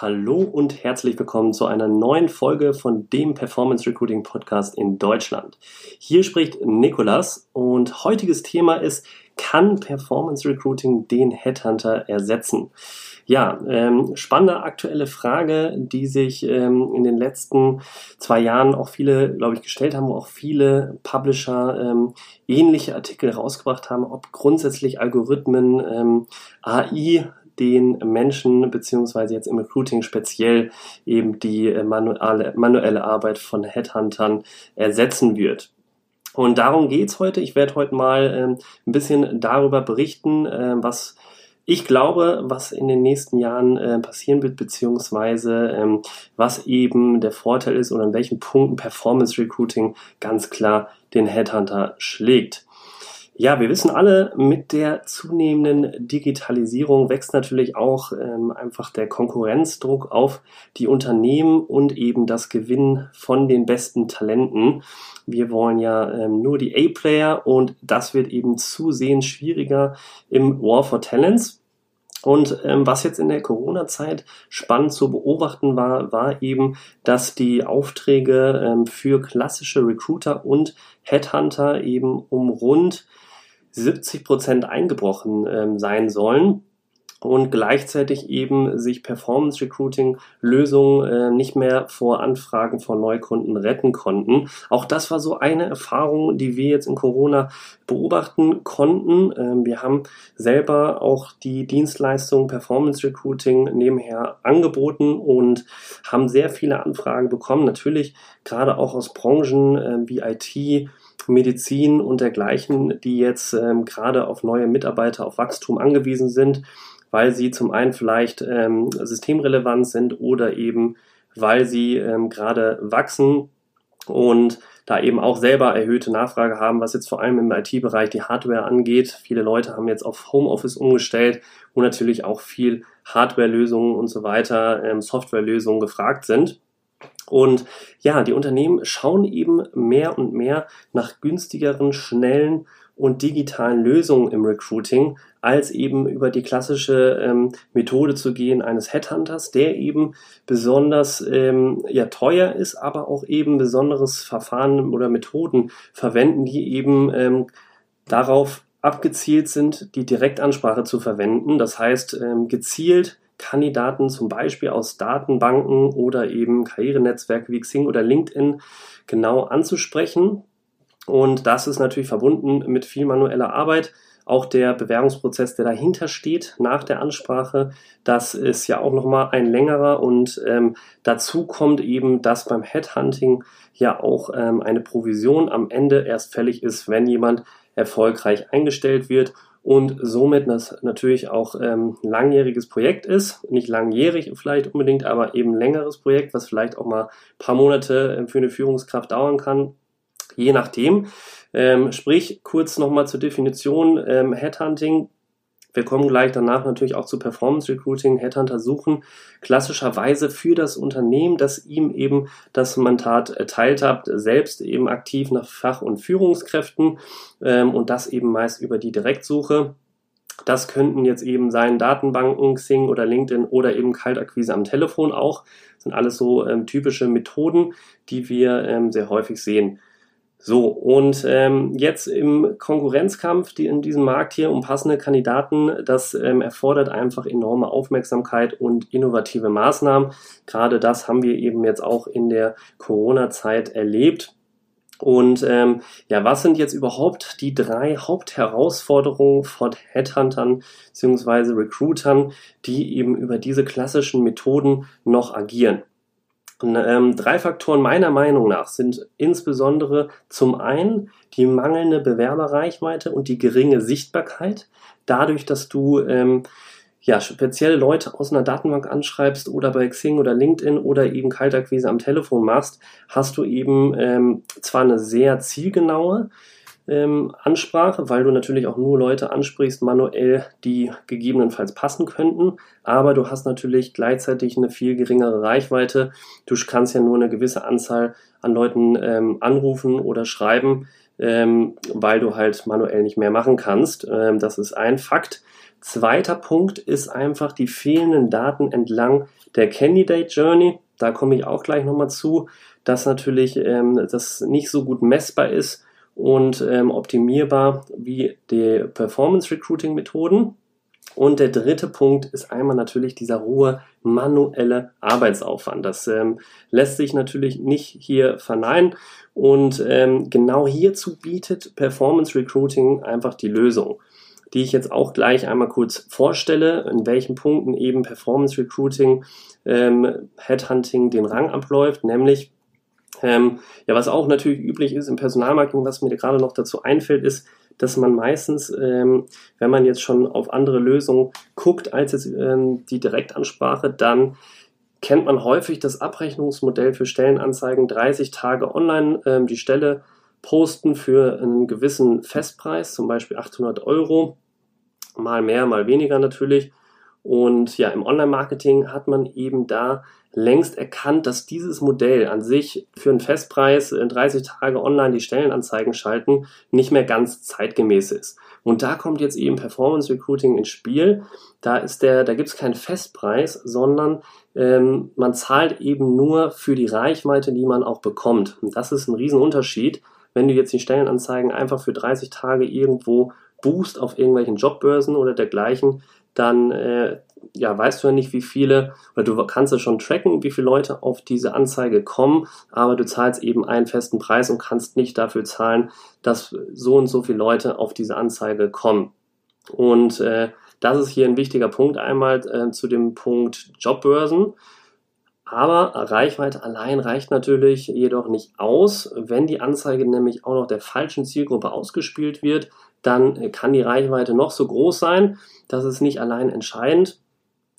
Hallo und herzlich willkommen zu einer neuen Folge von dem Performance Recruiting Podcast in Deutschland. Hier spricht Nikolas und heutiges Thema ist, kann Performance Recruiting den Headhunter ersetzen? Ja, ähm, spannende aktuelle Frage, die sich ähm, in den letzten zwei Jahren auch viele, glaube ich, gestellt haben, wo auch viele Publisher ähm, ähnliche Artikel rausgebracht haben, ob grundsätzlich Algorithmen, ähm, AI den Menschen, beziehungsweise jetzt im Recruiting speziell eben die äh, manuelle, manuelle Arbeit von Headhuntern ersetzen wird. Und darum geht's heute. Ich werde heute mal ähm, ein bisschen darüber berichten, äh, was ich glaube, was in den nächsten Jahren äh, passieren wird, beziehungsweise ähm, was eben der Vorteil ist oder an welchen Punkten Performance Recruiting ganz klar den Headhunter schlägt. Ja, wir wissen alle, mit der zunehmenden Digitalisierung wächst natürlich auch ähm, einfach der Konkurrenzdruck auf die Unternehmen und eben das Gewinn von den besten Talenten. Wir wollen ja ähm, nur die A-Player und das wird eben zusehends schwieriger im War for Talents. Und ähm, was jetzt in der Corona-Zeit spannend zu beobachten war, war eben, dass die Aufträge ähm, für klassische Recruiter und Headhunter eben um rund 70 Prozent eingebrochen ähm, sein sollen und gleichzeitig eben sich Performance Recruiting Lösungen äh, nicht mehr vor Anfragen von Neukunden retten konnten. Auch das war so eine Erfahrung, die wir jetzt in Corona beobachten konnten. Ähm, wir haben selber auch die Dienstleistung Performance Recruiting nebenher angeboten und haben sehr viele Anfragen bekommen. Natürlich gerade auch aus Branchen äh, wie IT, Medizin und dergleichen, die jetzt ähm, gerade auf neue Mitarbeiter, auf Wachstum angewiesen sind, weil sie zum einen vielleicht ähm, systemrelevant sind oder eben weil sie ähm, gerade wachsen und da eben auch selber erhöhte Nachfrage haben, was jetzt vor allem im IT-Bereich die Hardware angeht. Viele Leute haben jetzt auf Homeoffice umgestellt, wo natürlich auch viel Hardware-Lösungen und so weiter, ähm, Software-Lösungen gefragt sind. Und ja, die Unternehmen schauen eben mehr und mehr nach günstigeren, schnellen und digitalen Lösungen im Recruiting, als eben über die klassische ähm, Methode zu gehen eines Headhunters, der eben besonders ähm, ja, teuer ist, aber auch eben besonderes Verfahren oder Methoden verwenden, die eben ähm, darauf abgezielt sind, die Direktansprache zu verwenden. Das heißt, ähm, gezielt Kandidaten zum Beispiel aus Datenbanken oder eben Karrierenetzwerke wie Xing oder LinkedIn genau anzusprechen. Und das ist natürlich verbunden mit viel manueller Arbeit. Auch der Bewerbungsprozess, der dahinter steht nach der Ansprache, das ist ja auch nochmal ein längerer und ähm, dazu kommt eben, dass beim Headhunting ja auch ähm, eine Provision am Ende erst fällig ist, wenn jemand erfolgreich eingestellt wird und somit das natürlich auch ähm, langjähriges Projekt ist. Nicht langjährig vielleicht unbedingt, aber eben längeres Projekt, was vielleicht auch mal ein paar Monate äh, für eine Führungskraft dauern kann, je nachdem. Ähm, sprich, kurz nochmal zur Definition ähm, Headhunting wir kommen gleich danach natürlich auch zu Performance Recruiting. Headhunter suchen klassischerweise für das Unternehmen, das ihm eben das Mandat erteilt hat, selbst eben aktiv nach Fach- und Führungskräften ähm, und das eben meist über die Direktsuche. Das könnten jetzt eben sein Datenbanken, Xing oder LinkedIn oder eben Kaltakquise am Telefon auch. Das sind alles so ähm, typische Methoden, die wir ähm, sehr häufig sehen. So, und ähm, jetzt im Konkurrenzkampf die in diesem Markt hier um passende Kandidaten, das ähm, erfordert einfach enorme Aufmerksamkeit und innovative Maßnahmen. Gerade das haben wir eben jetzt auch in der Corona-Zeit erlebt. Und ähm, ja, was sind jetzt überhaupt die drei Hauptherausforderungen von Headhuntern bzw. Recruitern, die eben über diese klassischen Methoden noch agieren? Ähm, drei Faktoren meiner Meinung nach sind insbesondere zum einen die mangelnde Bewerberreichweite und die geringe Sichtbarkeit. Dadurch, dass du ähm, ja, spezielle Leute aus einer Datenbank anschreibst oder bei Xing oder LinkedIn oder eben Kaltakquise am Telefon machst, hast du eben ähm, zwar eine sehr zielgenaue ähm, Ansprache, weil du natürlich auch nur Leute ansprichst manuell, die gegebenenfalls passen könnten. Aber du hast natürlich gleichzeitig eine viel geringere Reichweite. Du kannst ja nur eine gewisse Anzahl an Leuten ähm, anrufen oder schreiben, ähm, weil du halt manuell nicht mehr machen kannst. Ähm, das ist ein Fakt. Zweiter Punkt ist einfach die fehlenden Daten entlang der Candidate Journey. Da komme ich auch gleich nochmal zu, dass natürlich ähm, das nicht so gut messbar ist und ähm, optimierbar wie die Performance Recruiting Methoden. Und der dritte Punkt ist einmal natürlich dieser hohe manuelle Arbeitsaufwand. Das ähm, lässt sich natürlich nicht hier verneinen. Und ähm, genau hierzu bietet Performance Recruiting einfach die Lösung, die ich jetzt auch gleich einmal kurz vorstelle, in welchen Punkten eben Performance Recruiting, ähm, Headhunting den Rang abläuft, nämlich ähm, ja, was auch natürlich üblich ist im Personalmarketing, was mir gerade noch dazu einfällt, ist, dass man meistens, ähm, wenn man jetzt schon auf andere Lösungen guckt als jetzt ähm, die Direktansprache, dann kennt man häufig das Abrechnungsmodell für Stellenanzeigen 30 Tage online ähm, die Stelle posten für einen gewissen Festpreis, zum Beispiel 800 Euro, mal mehr, mal weniger natürlich. Und ja, im Online-Marketing hat man eben da längst erkannt, dass dieses Modell an sich für einen Festpreis in 30 Tage online die Stellenanzeigen schalten nicht mehr ganz zeitgemäß ist. Und da kommt jetzt eben Performance Recruiting ins Spiel. Da ist der, da gibt es keinen Festpreis, sondern ähm, man zahlt eben nur für die Reichweite, die man auch bekommt. Und das ist ein Riesenunterschied, wenn du jetzt die Stellenanzeigen einfach für 30 Tage irgendwo buchst auf irgendwelchen Jobbörsen oder dergleichen, dann äh, ja, weißt du ja nicht, wie viele, oder du kannst es schon tracken, wie viele Leute auf diese Anzeige kommen, aber du zahlst eben einen festen Preis und kannst nicht dafür zahlen, dass so und so viele Leute auf diese Anzeige kommen. Und äh, das ist hier ein wichtiger Punkt einmal äh, zu dem Punkt Jobbörsen. Aber Reichweite allein reicht natürlich jedoch nicht aus. Wenn die Anzeige nämlich auch noch der falschen Zielgruppe ausgespielt wird, dann kann die Reichweite noch so groß sein. Das ist nicht allein entscheidend.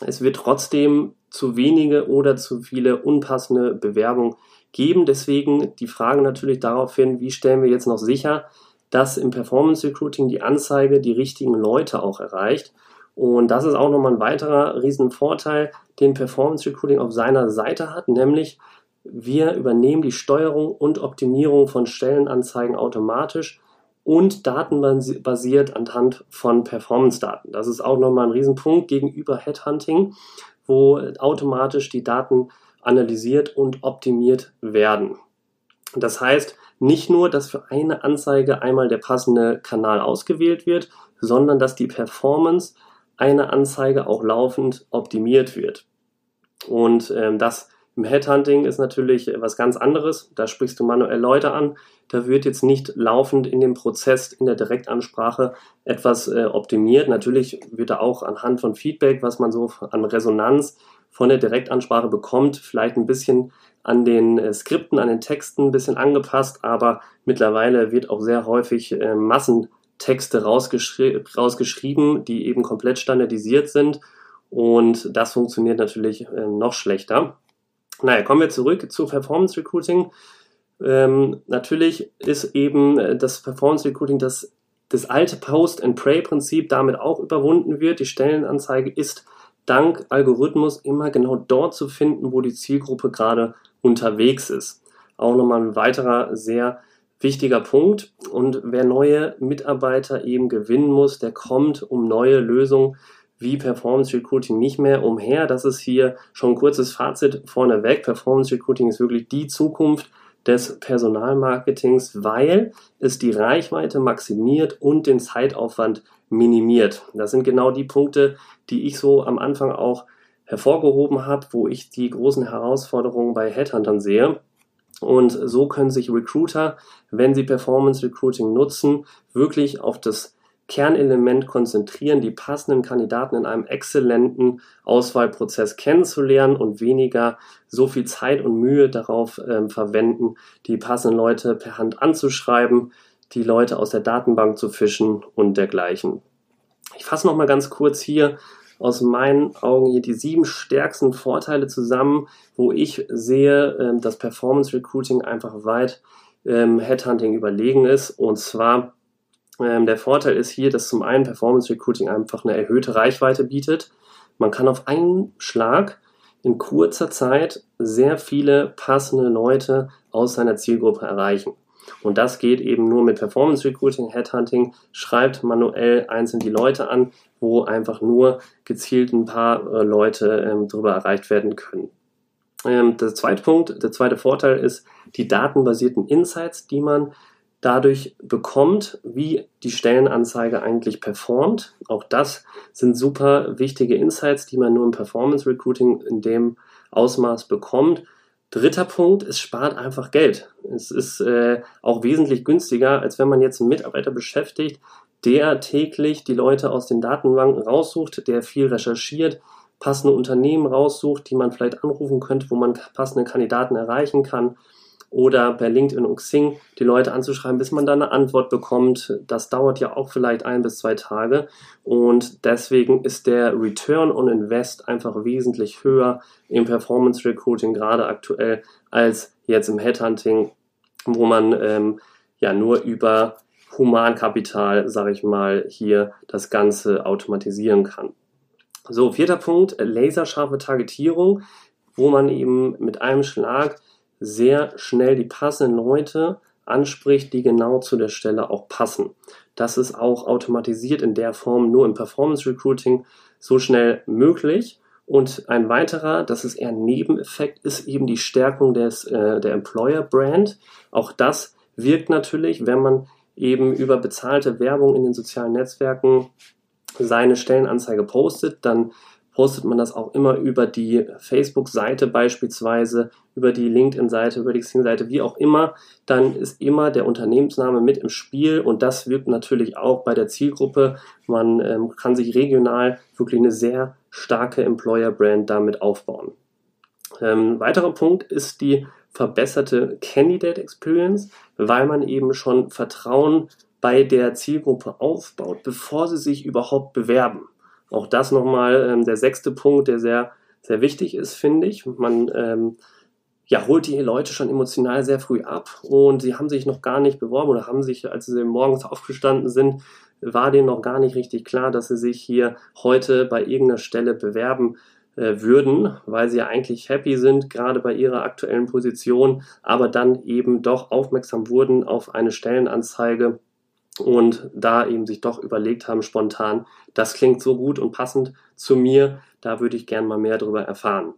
Es wird trotzdem zu wenige oder zu viele unpassende Bewerbungen geben. Deswegen die Frage natürlich daraufhin, wie stellen wir jetzt noch sicher, dass im Performance Recruiting die Anzeige die richtigen Leute auch erreicht. Und das ist auch nochmal ein weiterer Riesenvorteil, den Performance Recruiting auf seiner Seite hat, nämlich wir übernehmen die Steuerung und Optimierung von Stellenanzeigen automatisch und datenbasiert anhand von Performance-Daten. Das ist auch nochmal ein Riesenpunkt gegenüber Headhunting, wo automatisch die Daten analysiert und optimiert werden. Das heißt nicht nur, dass für eine Anzeige einmal der passende Kanal ausgewählt wird, sondern dass die Performance einer Anzeige auch laufend optimiert wird. Und ähm, das im Headhunting ist natürlich was ganz anderes. Da sprichst du manuell Leute an. Da wird jetzt nicht laufend in dem Prozess, in der Direktansprache etwas äh, optimiert. Natürlich wird da auch anhand von Feedback, was man so an Resonanz von der Direktansprache bekommt, vielleicht ein bisschen an den äh, Skripten, an den Texten ein bisschen angepasst, aber mittlerweile wird auch sehr häufig äh, Massentexte rausgeschri rausgeschrieben, die eben komplett standardisiert sind und das funktioniert natürlich äh, noch schlechter. Naja, kommen wir zurück zu Performance Recruiting. Ähm, natürlich ist eben äh, das Performance Recruiting das, das alte Post-and-Pray-Prinzip damit auch überwunden wird. Die Stellenanzeige ist dank Algorithmus immer genau dort zu finden, wo die Zielgruppe gerade unterwegs ist. Auch nochmal ein weiterer sehr wichtiger Punkt. Und wer neue Mitarbeiter eben gewinnen muss, der kommt um neue Lösungen wie Performance Recruiting nicht mehr umher. Das ist hier schon ein kurzes Fazit vorneweg. Performance Recruiting ist wirklich die Zukunft des Personalmarketings, weil es die Reichweite maximiert und den Zeitaufwand minimiert. Das sind genau die Punkte, die ich so am Anfang auch hervorgehoben habe, wo ich die großen Herausforderungen bei Headhuntern sehe. Und so können sich Recruiter, wenn sie Performance Recruiting nutzen, wirklich auf das Kernelement konzentrieren, die passenden Kandidaten in einem exzellenten Auswahlprozess kennenzulernen und weniger so viel Zeit und Mühe darauf ähm, verwenden, die passenden Leute per Hand anzuschreiben, die Leute aus der Datenbank zu fischen und dergleichen. Ich fasse noch mal ganz kurz hier aus meinen Augen hier die sieben stärksten Vorteile zusammen, wo ich sehe, äh, dass Performance Recruiting einfach weit ähm, Headhunting überlegen ist. Und zwar Ähm, der Vorteil ist hier, dass zum einen Performance Recruiting einfach eine erhöhte Reichweite bietet. Man kann auf einen Schlag in kurzer Zeit sehr viele passende Leute aus seiner Zielgruppe erreichen. Und das geht eben nur mit Performance Recruiting, Headhunting, schreibt manuell einzeln die Leute an, wo einfach nur gezielt ein paar äh, Leute ähm, darüber erreicht werden können. Ähm, der zweite Punkt, der zweite Vorteil ist die datenbasierten Insights, die man dadurch bekommt, wie die Stellenanzeige eigentlich performt. Auch das sind super wichtige Insights, die man nur im Performance Recruiting in dem Ausmaß bekommt. Dritter Punkt, es spart einfach Geld. Es ist äh, auch wesentlich günstiger, als wenn man jetzt einen Mitarbeiter beschäftigt, der täglich die Leute aus den Datenbanken raussucht, der viel recherchiert, passende Unternehmen raussucht, die man vielleicht anrufen könnte, wo man passende Kandidaten erreichen kann oder per LinkedIn und Xing die Leute anzuschreiben, bis man dann eine Antwort bekommt. Das dauert ja auch vielleicht ein bis zwei Tage und deswegen ist der Return on Invest einfach wesentlich höher im Performance Recruiting gerade aktuell als jetzt im Headhunting, wo man ähm, ja nur über Humankapital, sage ich mal, hier das Ganze automatisieren kann. So, vierter Punkt, laserscharfe Targetierung, wo man eben mit einem Schlag sehr schnell die passenden Leute anspricht, die genau zu der Stelle auch passen. Das ist auch automatisiert in der Form nur im Performance Recruiting so schnell möglich. Und ein weiterer, das ist eher ein Nebeneffekt, ist eben die Stärkung des, äh, der Employer Brand. Auch das wirkt natürlich, wenn man eben über bezahlte Werbung in den sozialen Netzwerken seine Stellenanzeige postet, dann postet man das auch immer über die Facebook-Seite beispielsweise, über die LinkedIn-Seite, über die Xing-Seite, wie auch immer, dann ist immer der Unternehmensname mit im Spiel und das wirkt natürlich auch bei der Zielgruppe. Man ähm, kann sich regional wirklich eine sehr starke Employer-Brand damit aufbauen. Ähm, weiterer Punkt ist die verbesserte Candidate Experience, weil man eben schon Vertrauen bei der Zielgruppe aufbaut, bevor sie sich überhaupt bewerben. Auch das nochmal ähm, der sechste Punkt, der sehr, sehr wichtig ist, finde ich. Man ähm, ja, holt die Leute schon emotional sehr früh ab und sie haben sich noch gar nicht beworben oder haben sich, als sie morgens aufgestanden sind, war denen noch gar nicht richtig klar, dass sie sich hier heute bei irgendeiner Stelle bewerben äh, würden, weil sie ja eigentlich happy sind, gerade bei ihrer aktuellen Position, aber dann eben doch aufmerksam wurden auf eine Stellenanzeige und da eben sich doch überlegt haben spontan, das klingt so gut und passend zu mir, da würde ich gern mal mehr darüber erfahren.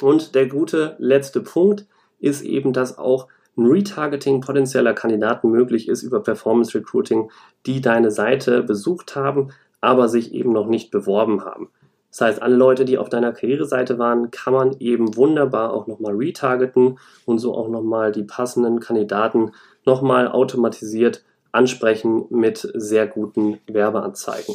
Und der gute letzte Punkt ist eben, dass auch ein Retargeting potenzieller Kandidaten möglich ist über Performance Recruiting, die deine Seite besucht haben, aber sich eben noch nicht beworben haben. Das heißt, alle Leute, die auf deiner Karriereseite waren, kann man eben wunderbar auch nochmal retargeten und so auch nochmal die passenden Kandidaten nochmal automatisiert ansprechen mit sehr guten Werbeanzeigen.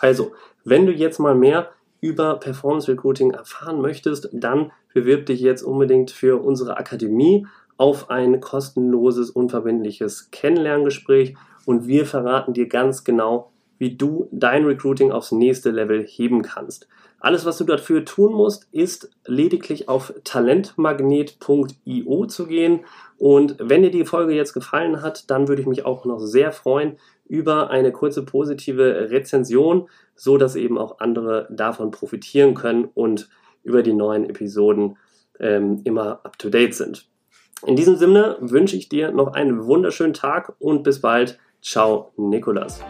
Also, wenn du jetzt mal mehr über Performance Recruiting erfahren möchtest, dann bewirb dich jetzt unbedingt für unsere Akademie auf ein kostenloses, unverbindliches Kennenlerngespräch und wir verraten dir ganz genau, wie du dein Recruiting aufs nächste Level heben kannst. Alles, was du dafür tun musst, ist lediglich auf talentmagnet.io zu gehen. Und wenn dir die Folge jetzt gefallen hat, dann würde ich mich auch noch sehr freuen über eine kurze positive Rezension, so dass eben auch andere davon profitieren können und über die neuen Episoden ähm, immer up to date sind. In diesem Sinne wünsche ich dir noch einen wunderschönen Tag und bis bald. Ciao, Nikolas.